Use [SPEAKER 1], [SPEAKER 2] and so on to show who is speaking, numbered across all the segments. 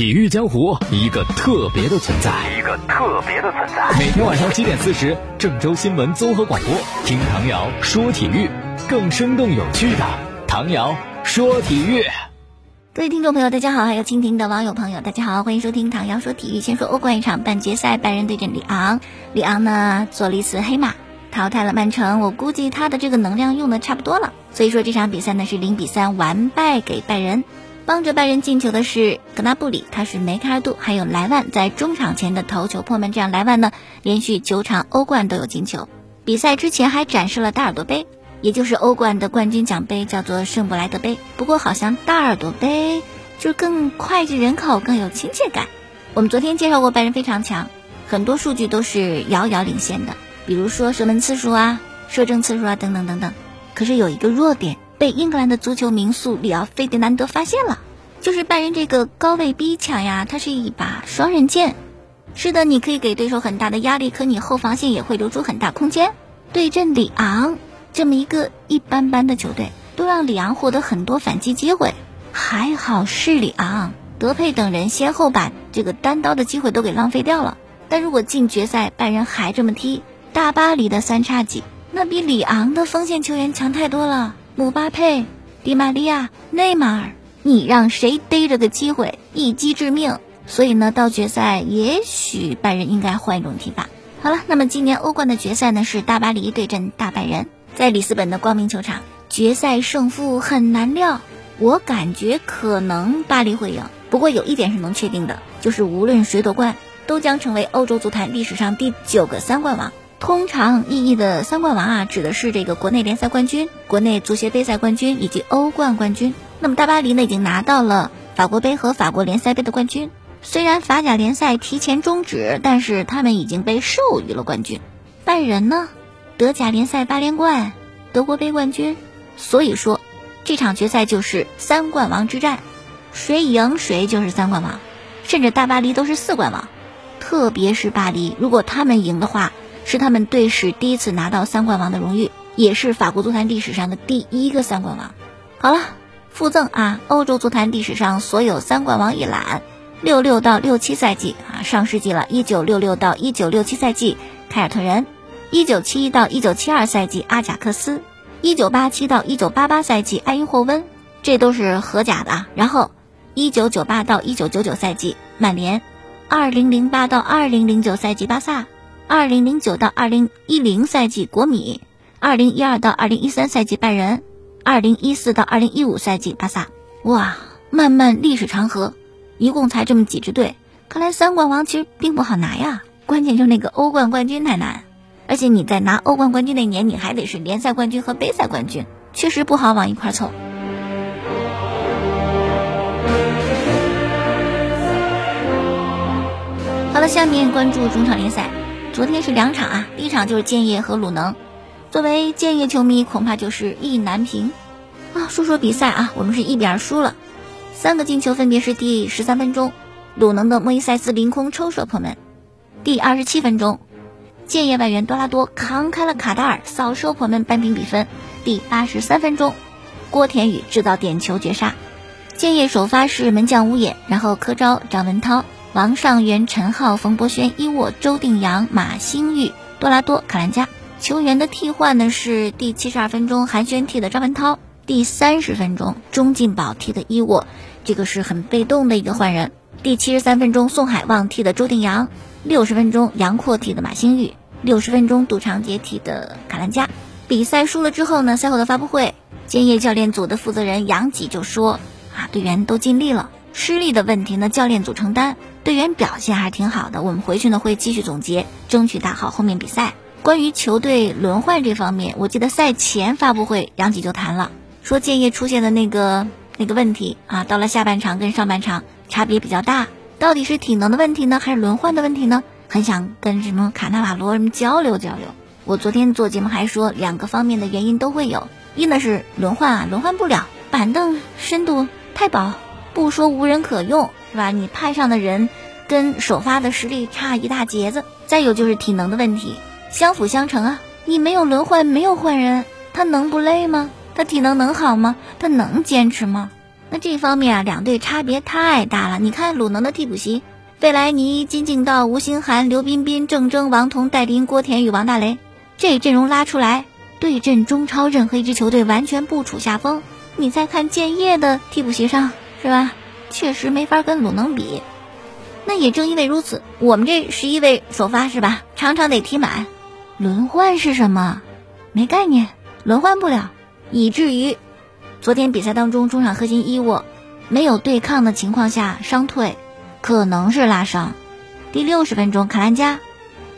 [SPEAKER 1] 体育江湖一个特别的存在，
[SPEAKER 2] 一个特别的存在。
[SPEAKER 1] 每天晚上七点四十，郑州新闻综合广播，听唐瑶说体育，更生动有趣的唐瑶说体育。
[SPEAKER 3] 各位听众朋友，大家好，还有蜻蜓的网友朋友，大家好，欢迎收听唐瑶说体育。先说欧冠一场半决赛，拜仁对阵里昂，里昂呢做了一次黑马，淘汰了曼城。我估计他的这个能量用的差不多了，所以说这场比赛呢是零比三完败给拜仁。帮着拜仁进球的是格纳布里，他是梅开二度，还有莱万在中场前的头球破门，这样莱万呢连续九场欧冠都有进球。比赛之前还展示了大耳朵杯，也就是欧冠的冠军奖杯，叫做圣布莱德杯。不过好像大耳朵杯就更脍炙人口，更有亲切感。我们昨天介绍过拜仁非常强，很多数据都是遥遥领先的，比如说射门次数啊、射正次数啊等等等等。可是有一个弱点。被英格兰的足球名宿里奥费迪南德发现了，就是拜仁这个高位逼抢呀，它是一把双刃剑。是的，你可以给对手很大的压力，可你后防线也会留出很大空间。对阵里昂这么一个一般般的球队，都让里昂获得很多反击机会。还好是里昂，德佩等人先后把这个单刀的机会都给浪费掉了。但如果进决赛，拜仁还这么踢，大巴黎的三叉戟那比里昂的锋线球员强太多了。姆巴佩、迪玛利亚、内马尔，你让谁逮着个机会一击致命？所以呢，到决赛也许拜仁应该换一种踢法。好了，那么今年欧冠的决赛呢是大巴黎对阵大拜仁，在里斯本的光明球场，决赛胜负很难料。我感觉可能巴黎会赢，不过有一点是能确定的，就是无论谁夺冠，都将成为欧洲足坛历史上第九个三冠王。通常意义的三冠王啊，指的是这个国内联赛冠军、国内足协杯赛冠军以及欧冠冠军。那么大巴黎呢，已经拿到了法国杯和法国联赛杯的冠军。虽然法甲联赛提前终止，但是他们已经被授予了冠军。拜仁呢，德甲联赛八连冠，德国杯冠军。所以说，这场决赛就是三冠王之战，谁赢谁就是三冠王，甚至大巴黎都是四冠王。特别是巴黎，如果他们赢的话。是他们队史第一次拿到三冠王的荣誉，也是法国足坛历史上的第一个三冠王。好了，附赠啊，欧洲足坛历史上所有三冠王一览：六六到六七赛季啊，上世纪了，一九六六到一九六七赛季凯尔特人，一九七一到一九七二赛季阿贾克斯，一九八七到一九八八赛季埃因霍温，这都是荷甲的。然后，一九九八到一九九九赛季曼联，二零零八到二零零九赛季巴萨。二零零九到二零一零赛季国米，二零一二到二零一三赛季拜仁，二零一四到二零一五赛季巴萨。哇，漫漫历史长河，一共才这么几支队，看来三冠王其实并不好拿呀。关键就是那个欧冠冠军太难，而且你在拿欧冠冠军那年，你还得是联赛冠军和杯赛冠军，确实不好往一块凑。好了，下面关注中场联赛。昨天是两场啊，第一场就是建业和鲁能。作为建业球迷，恐怕就是意难平啊。说说比赛啊，我们是一比二输了。三个进球分别是第十三分钟，鲁能的莫伊塞斯凌空抽射破门；第二十七分钟，建业外援多拉多扛开了卡达尔扫射破门扳平比分；第八十三分钟，郭田雨制造点球绝杀。建业首发是门将乌野，然后科昭、张文涛。王上元、陈浩、冯博轩、伊沃、周定洋、马兴玉、多拉多、卡兰加。球员的替换呢是第七十二分钟韩轩替的张文涛，第三十分钟钟进宝替的伊沃，这个是很被动的一个换人。第七十三分钟宋海旺替的周定洋，六十分钟杨阔替的马兴玉，六十分钟杜长杰替的卡兰加。比赛输了之后呢，赛后的发布会，建业教练组的负责人杨吉就说：“啊，队员都尽力了，失利的问题呢，教练组承担。”队员表现还是挺好的，我们回去呢会继续总结，争取打好后面比赛。关于球队轮换这方面，我记得赛前发布会杨吉就谈了，说建业出现的那个那个问题啊，到了下半场跟上半场差别比较大，到底是体能的问题呢，还是轮换的问题呢？很想跟什么卡纳瓦罗什么交流交流。我昨天做节目还说，两个方面的原因都会有，一呢是轮换啊，轮换不了，板凳深度太薄，不说无人可用。是吧？你派上的人跟首发的实力差一大截子。再有就是体能的问题，相辅相成啊。你没有轮换，没有换人，他能不累吗？他体能能好吗？他能坚持吗？那这方面啊，两队差别太大了。你看鲁能的替补席，费莱尼、金敬道、吴兴涵、刘彬彬、郑铮、王彤、戴林、郭田雨、王大雷，这阵容拉出来，对阵中超任何一支球队完全不处下风。你再看建业的替补席上，是吧？确实没法跟鲁能比。那也正因为如此，我们这十一位首发是吧，常常得踢满。轮换是什么？没概念，轮换不了，以至于昨天比赛当中中场核心伊沃没有对抗的情况下伤退，可能是拉伤。第六十分钟，卡兰加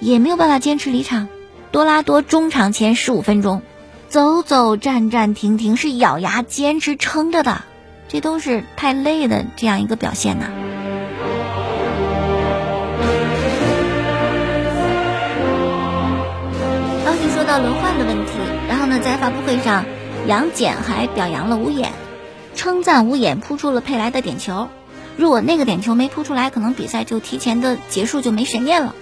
[SPEAKER 3] 也没有办法坚持离场。多拉多中场前十五分钟，走走站站停停是咬牙坚持撑着的，这都是太累的这样一个表现呐。刚才说到轮换的问题，然后呢，在发布会上，杨戬还表扬了吴衍，称赞吴衍扑出了佩莱的点球。如果那个点球没扑出来，可能比赛就提前的结束，就没悬念了。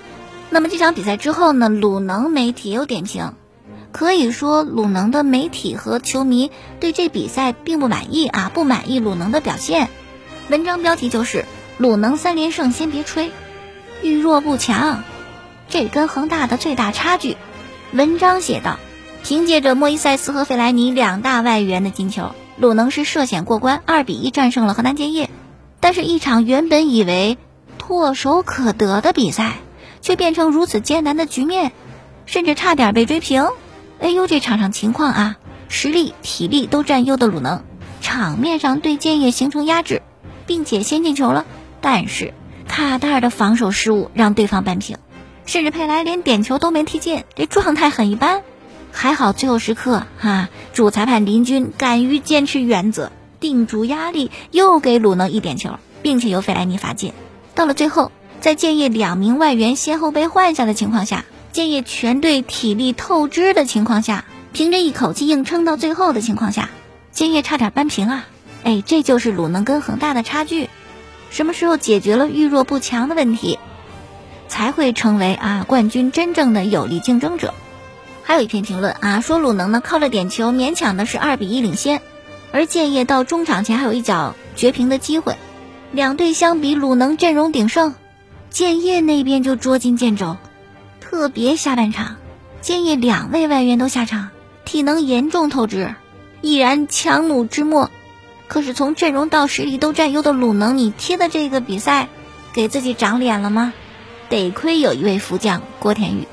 [SPEAKER 3] 那么这场比赛之后呢，鲁能媒体也有点评，可以说鲁能的媒体和球迷对这比赛并不满意啊，不满意鲁能的表现。文章标题就是“鲁能三连胜先别吹，遇弱不强，这跟恒大的最大差距。”文章写道：“凭借着莫伊塞斯和费莱尼两大外援的进球，鲁能是涉险过关，二比一战胜了河南建业。但是，一场原本以为唾手可得的比赛。”却变成如此艰难的局面，甚至差点被追平。哎呦，这场上情况啊，实力、体力都占优的鲁能，场面上对建业形成压制，并且先进球了。但是卡塔尔的防守失误让对方扳平，甚至佩莱连点球都没踢进，这状态很一般。还好最后时刻哈，主裁判林军敢于坚持原则，定住压力，又给鲁能一点球，并且由费莱尼罚进。到了最后。在建业两名外援先后被换下的情况下，建业全队体力透支的情况下，凭着一口气硬撑到最后的情况下，建业差点扳平啊！哎，这就是鲁能跟恒大的差距。什么时候解决了遇弱不强的问题，才会成为啊冠军真正的有力竞争者？还有一篇评论啊，说鲁能呢靠着点球勉强的是二比一领先，而建业到中场前还有一脚绝平的机会。两队相比，鲁能阵容鼎盛。建业那边就捉襟见肘，特别下半场，建议两位外援都下场，体能严重透支，已然强弩之末。可是从阵容到实力都占优的鲁能，你踢的这个比赛，给自己长脸了吗？得亏有一位副将郭田雨。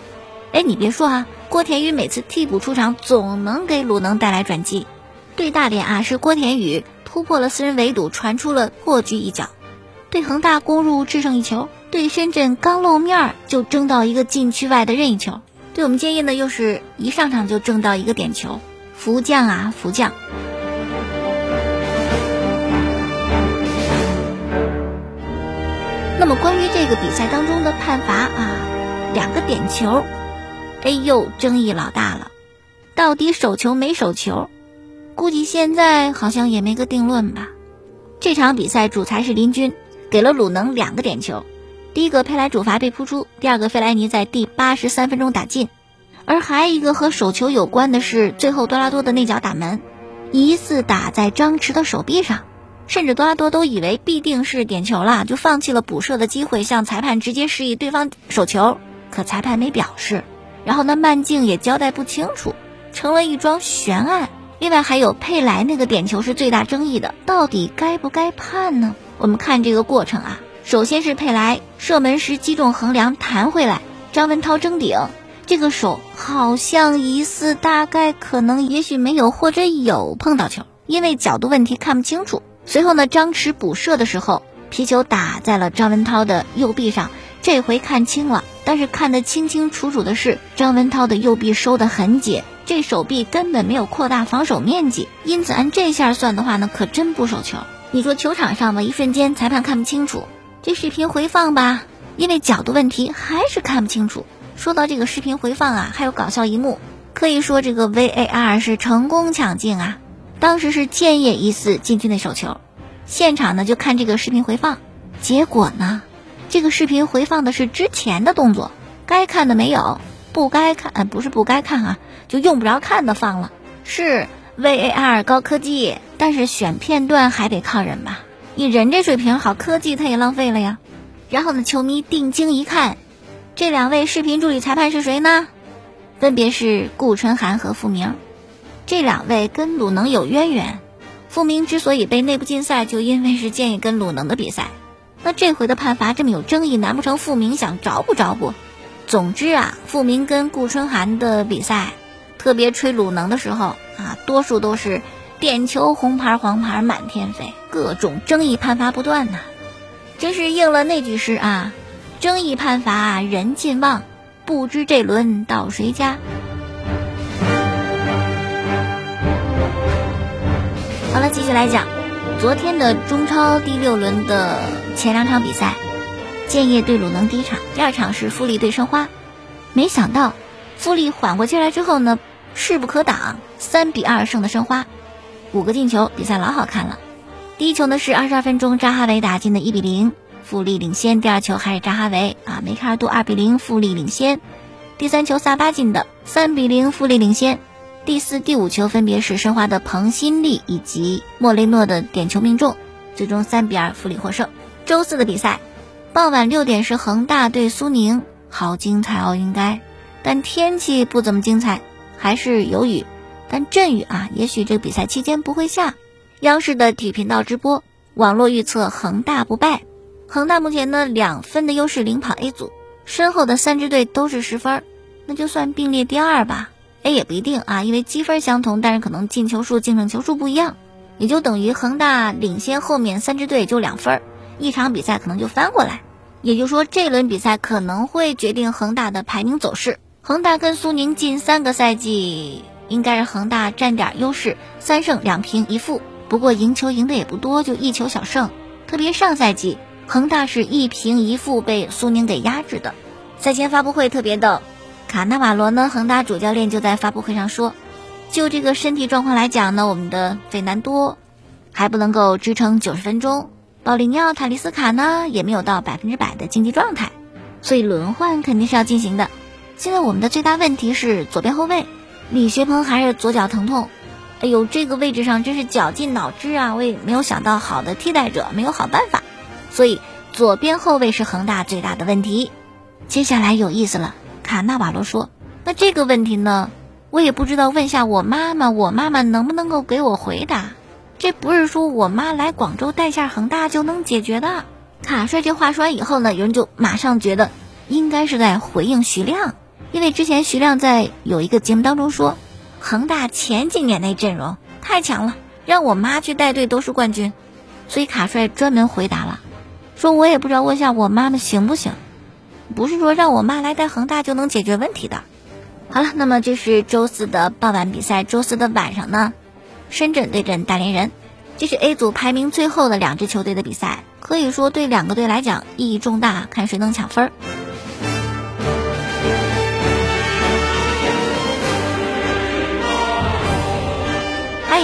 [SPEAKER 3] 哎，你别说啊，郭田雨每次替补出场，总能给鲁能带来转机。对大连啊，是郭田雨突破了四人围堵，传出了破局一脚；对恒大攻入制胜一球。对深圳刚露面就争到一个禁区外的任意球，对我们建业呢又是一上场就争到一个点球，福将啊福将。那么关于这个比赛当中的判罚啊，两个点球，哎呦争议老大了，到底手球没手球？估计现在好像也没个定论吧。这场比赛主裁是林军，给了鲁能两个点球。第一个佩莱主罚被扑出，第二个费莱尼在第八十三分钟打进，而还一个和手球有关的是最后多拉多的那脚打门，疑似打在张弛的手臂上，甚至多拉多都以为必定是点球了，就放弃了补射的机会，向裁判直接示意对方手球，可裁判没表示，然后呢慢镜也交代不清楚，成了一桩悬案。另外还有佩莱那个点球是最大争议的，到底该不该判呢？我们看这个过程啊。首先是佩莱射门时击中横梁弹回来，张文涛争顶，这个手好像疑似大概可能也许没有或者有碰到球，因为角度问题看不清楚。随后呢，张弛补射的时候，皮球打在了张文涛的右臂上，这回看清了，但是看得清清楚楚的是张文涛的右臂收得很紧，这手臂根本没有扩大防守面积，因此按这下算的话呢，可真不守球。你说球场上吧，一瞬间裁判看不清楚。这视频回放吧，因为角度问题还是看不清楚。说到这个视频回放啊，还有搞笑一幕，可以说这个 VAR 是成功抢镜啊。当时是建业疑似禁区内手球，现场呢就看这个视频回放，结果呢，这个视频回放的是之前的动作，该看的没有，不该看，呃不是不该看啊，就用不着看的放了。是 VAR 高科技，但是选片段还得靠人吧？你人这水平，好科技它也浪费了呀。然后呢，球迷定睛一看，这两位视频助理裁判是谁呢？分别是顾春寒和傅明。这两位跟鲁能有渊源。傅明之所以被内部禁赛，就因为是建议跟鲁能的比赛。那这回的判罚这么有争议，难不成傅明想着不着不？总之啊，傅明跟顾春寒的比赛，特别吹鲁能的时候啊，多数都是点球、红牌、黄牌满天飞，各种争议判罚不断呐，真是应了那句诗啊：“争议判罚人尽忘，不知这轮到谁家。”好了，继续来讲，昨天的中超第六轮的前两场比赛，建业对鲁能第一场，第二场是富力对申花。没想到富力缓过劲来之后呢，势不可挡，三比二胜的申花，五个进球，比赛老好看了。第一球呢是二十二分钟扎哈维打进的一比零，富力领先。第二球还是扎哈维啊，梅开二度，二比零，富力领先。第三球萨巴进的三比零，富力领先。第四、第五球分别是申花的彭新立以及莫雷诺的点球命中，最终三比二富力获胜。周四的比赛，傍晚六点是恒大对苏宁，好精彩哦，应该。但天气不怎么精彩，还是有雨，但阵雨啊，也许这个比赛期间不会下。央视的体育频道直播，网络预测恒大不败。恒大目前呢两分的优势领跑 A 组，身后的三支队都是十分，那就算并列第二吧。哎，也不一定啊，因为积分相同，但是可能进球数、净胜球数不一样，也就等于恒大领先后面三支队就两分，一场比赛可能就翻过来。也就是说，这轮比赛可能会决定恒大的排名走势。恒大跟苏宁近三个赛季应该是恒大占点优势，三胜两平一负，不过赢球赢的也不多，就一球小胜。特别上赛季恒大是一平一负被苏宁给压制的。赛前发布会特别逗。卡纳瓦罗呢？恒大主教练就在发布会上说，就这个身体状况来讲呢，我们的费南多还不能够支撑九十分钟，保利尼奥、塔利斯卡呢也没有到百分之百的竞技状态，所以轮换肯定是要进行的。现在我们的最大问题是左边后卫李学鹏还是左脚疼痛，哎呦，这个位置上真是绞尽脑汁啊！我也没有想到好的替代者，没有好办法，所以左边后卫是恒大最大的问题。接下来有意思了。卡纳瓦罗说：“那这个问题呢，我也不知道，问下我妈妈，我妈妈能不能够给我回答？这不是说我妈来广州带下恒大就能解决的。”卡帅这话说完以后呢，有人就马上觉得应该是在回应徐亮，因为之前徐亮在有一个节目当中说，恒大前几年那阵容太强了，让我妈去带队都是冠军，所以卡帅专门回答了，说我也不知道问下我妈妈行不行。不是说让我妈来带恒大就能解决问题的。好了，那么这是周四的傍晚比赛。周四的晚上呢，深圳对阵大连人，这是 A 组排名最后的两支球队的比赛，可以说对两个队来讲意义重大，看谁能抢分儿。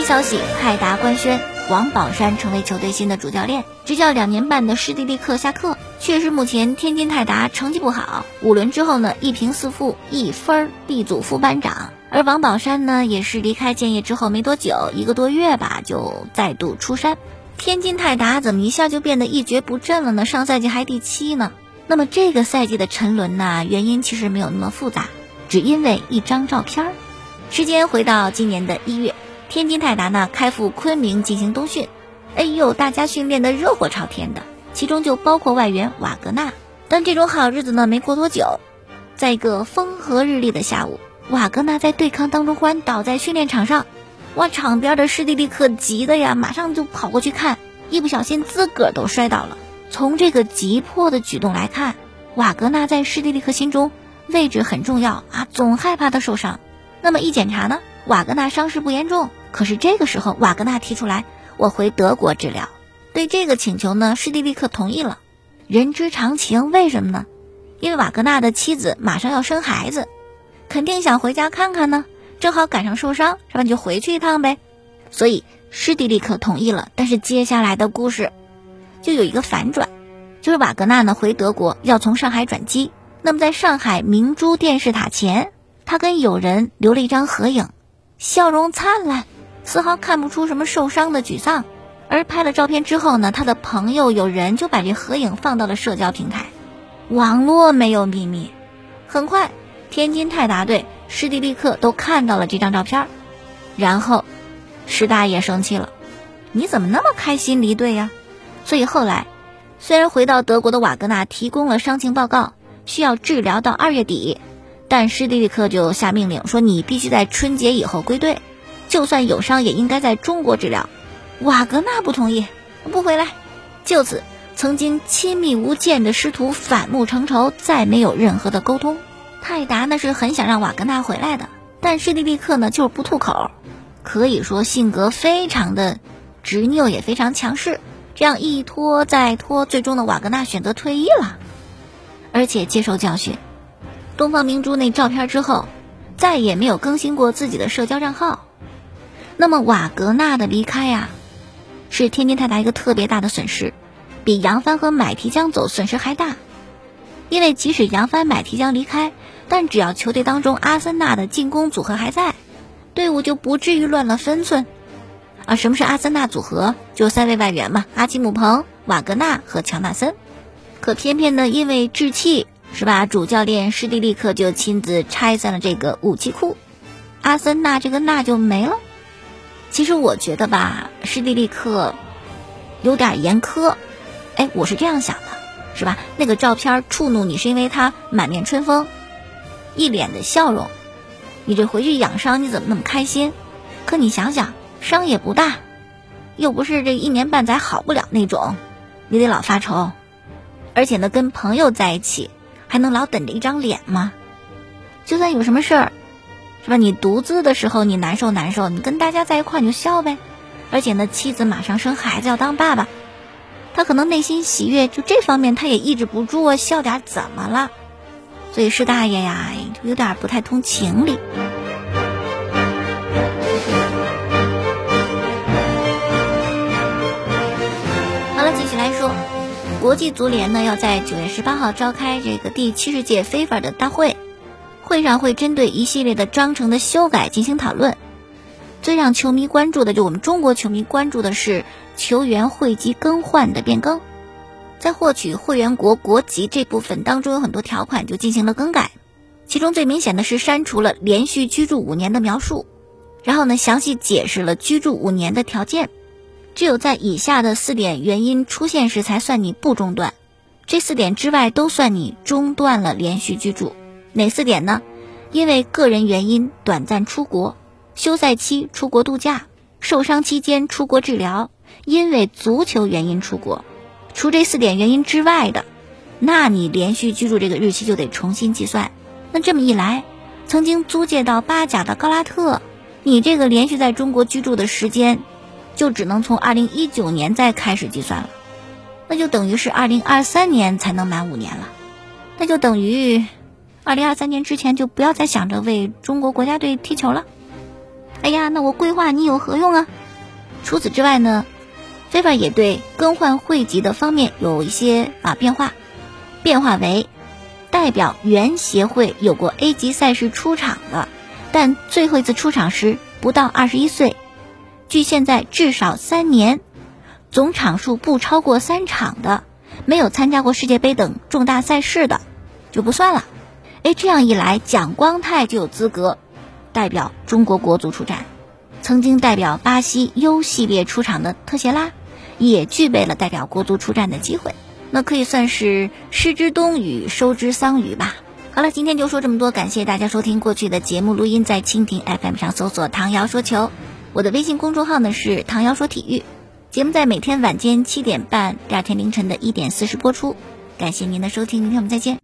[SPEAKER 3] 消息，泰达官宣。王宝山成为球队新的主教练，执教两年半的施蒂利克下课。确实，目前天津泰达成绩不好，五轮之后呢，一平四负，一分 B 组副班长。而王宝山呢，也是离开建业之后没多久，一个多月吧，就再度出山。天津泰达怎么一下就变得一蹶不振了呢？上赛季还第七呢。那么这个赛季的沉沦呢，原因其实没有那么复杂，只因为一张照片。时间回到今年的一月。天津泰达呢开赴昆明进行冬训，哎呦，大家训练的热火朝天的，其中就包括外援瓦格纳。但这种好日子呢没过多久，在一个风和日丽的下午，瓦格纳在对抗当中忽然倒在训练场上，哇，场边的施蒂利克急的呀，马上就跑过去看，一不小心自个儿都摔倒了。从这个急迫的举动来看，瓦格纳在施蒂利克心中位置很重要啊，总害怕他受伤。那么一检查呢，瓦格纳伤势不严重。可是这个时候，瓦格纳提出来，我回德国治疗。对这个请求呢，施蒂利克同意了。人之常情，为什么呢？因为瓦格纳的妻子马上要生孩子，肯定想回家看看呢。正好赶上受伤，是吧？你就回去一趟呗。所以施蒂利克同意了。但是接下来的故事就有一个反转，就是瓦格纳呢回德国要从上海转机。那么在上海明珠电视塔前，他跟友人留了一张合影，笑容灿烂。丝毫看不出什么受伤的沮丧。而拍了照片之后呢，他的朋友有人就把这合影放到了社交平台。网络没有秘密，很快，天津泰达队、施蒂利克都看到了这张照片，然后，施大爷生气了：“你怎么那么开心离队呀？”所以后来，虽然回到德国的瓦格纳提供了伤情报告，需要治疗到二月底，但施蒂利克就下命令说：“你必须在春节以后归队，就算有伤也应该在中国治疗。”瓦格纳不同意，不回来。就此，曾经亲密无间的师徒反目成仇，再没有任何的沟通。泰达呢是很想让瓦格纳回来的，但施蒂利克呢就是不吐口，可以说性格非常的执拗，也非常强势。这样一拖再拖，最终的瓦格纳选择退役了，而且接受教训。东方明珠那照片之后，再也没有更新过自己的社交账号。那么瓦格纳的离开呀？是天津泰达一个特别大的损失，比杨帆和买提江走损失还大。因为即使杨帆、买提江离开，但只要球队当中阿森纳的进攻组合还在，队伍就不至于乱了分寸。啊，什么是阿森纳组合？就三位外援嘛，阿基姆彭、瓦格纳和乔纳森。可偏偏呢，因为置气，是吧？主教练施蒂利克就亲自拆散了这个武器库，阿森纳这个纳就没了。其实我觉得吧，施蒂利克有点严苛，哎，我是这样想的，是吧？那个照片触怒你是因为他满面春风，一脸的笑容，你这回去养伤你怎么那么开心？可你想想，伤也不大，又不是这一年半载好不了那种，你得老发愁，而且呢，跟朋友在一起还能老等着一张脸吗？就算有什么事儿。是吧？你独自的时候，你难受难受；你跟大家在一块你就笑呗。而且呢，妻子马上生孩子要当爸爸，他可能内心喜悦，就这方面他也抑制不住啊，笑点怎么了？所以施大爷呀，有点不太通情理。好了，继续来说，国际足联呢要在九月十八号召开这个第七十届非法的大会。会上会针对一系列的章程的修改进行讨论。最让球迷关注的，就我们中国球迷关注的是球员会籍更换的变更。在获取会员国国籍这部分当中，有很多条款就进行了更改。其中最明显的是删除了连续居住五年的描述，然后呢，详细解释了居住五年的条件。只有在以下的四点原因出现时才算你不中断，这四点之外都算你中断了连续居住。哪四点呢？因为个人原因短暂出国，休赛期出国度假，受伤期间出国治疗，因为足球原因出国。除这四点原因之外的，那你连续居住这个日期就得重新计算。那这么一来，曾经租借到巴甲的高拉特，你这个连续在中国居住的时间，就只能从二零一九年再开始计算了。那就等于是二零二三年才能满五年了。那就等于。二零二三年之前就不要再想着为中国国家队踢球了。哎呀，那我规划你有何用啊？除此之外呢，FIFA 也对更换会籍的方面有一些啊变化，变化为代表原协会有过 A 级赛事出场的，但最后一次出场时不到二十一岁，距现在至少三年，总场数不超过三场的，没有参加过世界杯等重大赛事的，就不算了。哎，这样一来，蒋光太就有资格代表中国国足出战。曾经代表巴西 U 系列出场的特谢拉，也具备了代表国足出战的机会。那可以算是失之冬雨，收之桑榆吧。好了，今天就说这么多，感谢大家收听过去的节目录音，在蜻蜓 FM 上搜索“唐瑶说球”，我的微信公众号呢是“唐瑶说体育”。节目在每天晚间七点半，第二天凌晨的一点四十播出。感谢您的收听，明天我们再见。